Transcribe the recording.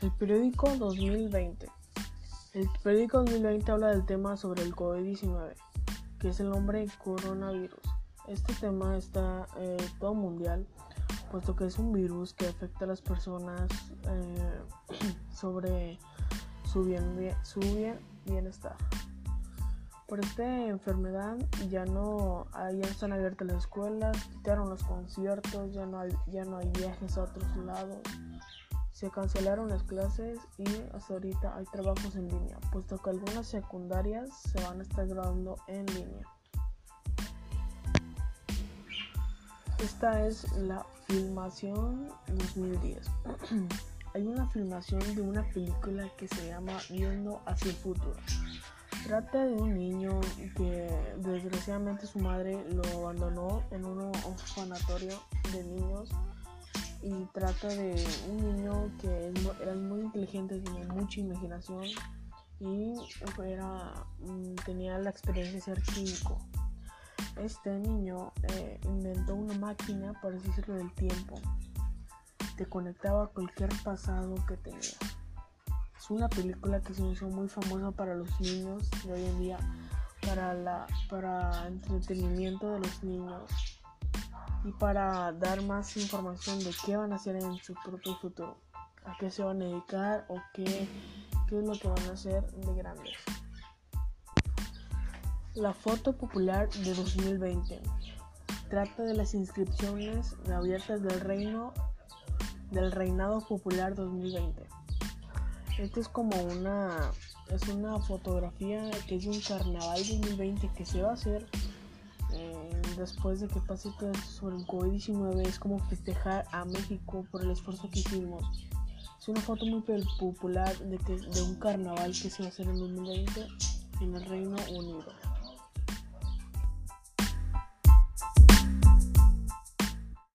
El periódico 2020. El periódico 2020 habla del tema sobre el COVID-19, que es el nombre coronavirus. Este tema está eh, todo mundial, puesto que es un virus que afecta a las personas eh, sobre su, bien, su bienestar. Por esta enfermedad ya no, ya están abiertas las escuelas, quitaron los conciertos, ya no hay, ya no hay viajes a otros lados. Se cancelaron las clases y hasta ahorita hay trabajos en línea, puesto que algunas secundarias se van a estar graduando en línea. Esta es la filmación 2010. hay una filmación de una película que se llama Viendo hacia el futuro. Trata de un niño que desgraciadamente su madre lo abandonó en un orfanatorio de niños y trata de un niño que era muy inteligente, tenía mucha imaginación y era, mm, tenía la experiencia de ser químico. Este niño eh, inventó una máquina para decirlo del tiempo. Te conectaba a cualquier pasado que tenía una película que se hizo muy famosa para los niños de hoy en día, para, la, para entretenimiento de los niños para dar más información de qué van a hacer en su propio futuro, a qué se van a dedicar o qué, es lo que van a hacer de grandes. La foto popular de 2020 trata de las inscripciones abiertas del reino del reinado popular 2020. Esto es como una es una fotografía que es de un carnaval 2020 que se va a hacer después de que pase todo esto sobre el COVID-19 es como festejar a México por el esfuerzo que hicimos. Es una foto muy popular de, que, de un carnaval que se va a hacer en 2020 en el Reino Unido.